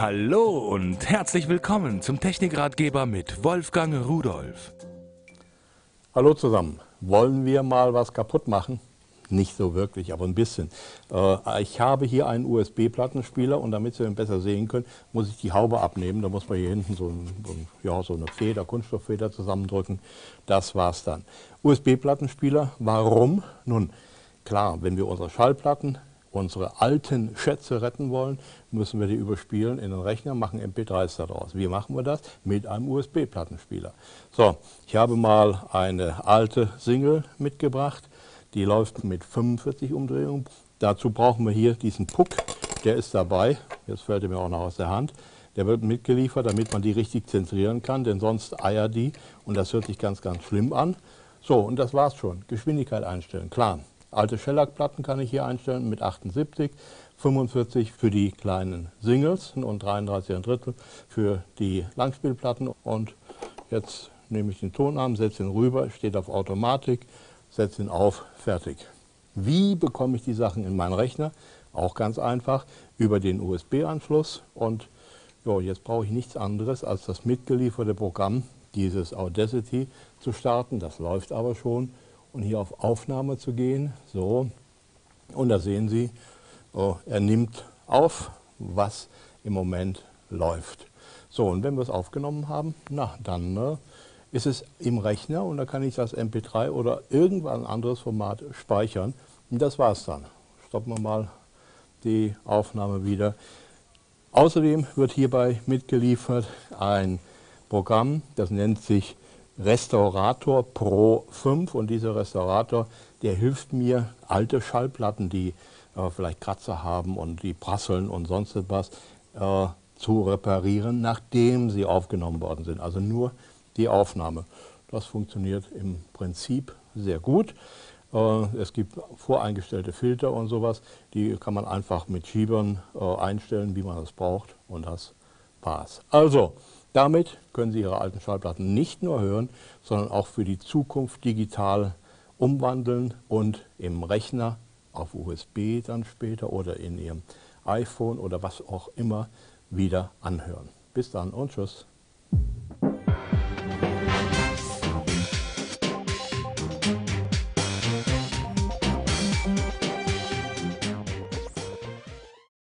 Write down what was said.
Hallo und herzlich willkommen zum Technikratgeber mit Wolfgang Rudolf. Hallo zusammen. Wollen wir mal was kaputt machen? Nicht so wirklich, aber ein bisschen. Äh, ich habe hier einen USB-Plattenspieler und damit Sie ihn besser sehen können, muss ich die Haube abnehmen. Da muss man hier hinten so, ein, ja, so eine Feder, Kunststofffeder zusammendrücken. Das war's dann. USB-Plattenspieler, warum? Nun, klar, wenn wir unsere Schallplatten unsere alten Schätze retten wollen, müssen wir die überspielen in den Rechner, machen MP3s daraus. Wie machen wir das? Mit einem USB-Plattenspieler. So, ich habe mal eine alte Single mitgebracht, die läuft mit 45 Umdrehungen. Dazu brauchen wir hier diesen Puck, der ist dabei, jetzt fällt er mir auch noch aus der Hand. Der wird mitgeliefert, damit man die richtig zentrieren kann, denn sonst eiert die und das hört sich ganz, ganz schlimm an. So, und das war's schon. Geschwindigkeit einstellen, klar. Alte Shellac-Platten kann ich hier einstellen mit 78, 45 für die kleinen Singles und 33 ein Drittel für die Langspielplatten. Und jetzt nehme ich den Tonarm, setze ihn rüber, steht auf Automatik, setze ihn auf, fertig. Wie bekomme ich die Sachen in meinen Rechner? Auch ganz einfach, über den USB-Anschluss. Und jo, jetzt brauche ich nichts anderes, als das mitgelieferte Programm, dieses Audacity, zu starten. Das läuft aber schon und hier auf Aufnahme zu gehen. So, und da sehen Sie, oh, er nimmt auf, was im Moment läuft. So, und wenn wir es aufgenommen haben, na, dann äh, ist es im Rechner und da kann ich das MP3 oder irgendwann ein anderes Format speichern. Und das war's dann. Stoppen wir mal die Aufnahme wieder. Außerdem wird hierbei mitgeliefert ein Programm, das nennt sich Restaurator Pro 5 und dieser Restaurator, der hilft mir, alte Schallplatten, die äh, vielleicht Kratzer haben und die prasseln und sonst etwas, äh, zu reparieren, nachdem sie aufgenommen worden sind. Also nur die Aufnahme. Das funktioniert im Prinzip sehr gut. Äh, es gibt voreingestellte Filter und sowas, die kann man einfach mit Schiebern äh, einstellen, wie man es braucht und das war's. Also, damit können Sie Ihre alten Schallplatten nicht nur hören, sondern auch für die Zukunft digital umwandeln und im Rechner auf USB dann später oder in Ihrem iPhone oder was auch immer wieder anhören. Bis dann und tschüss.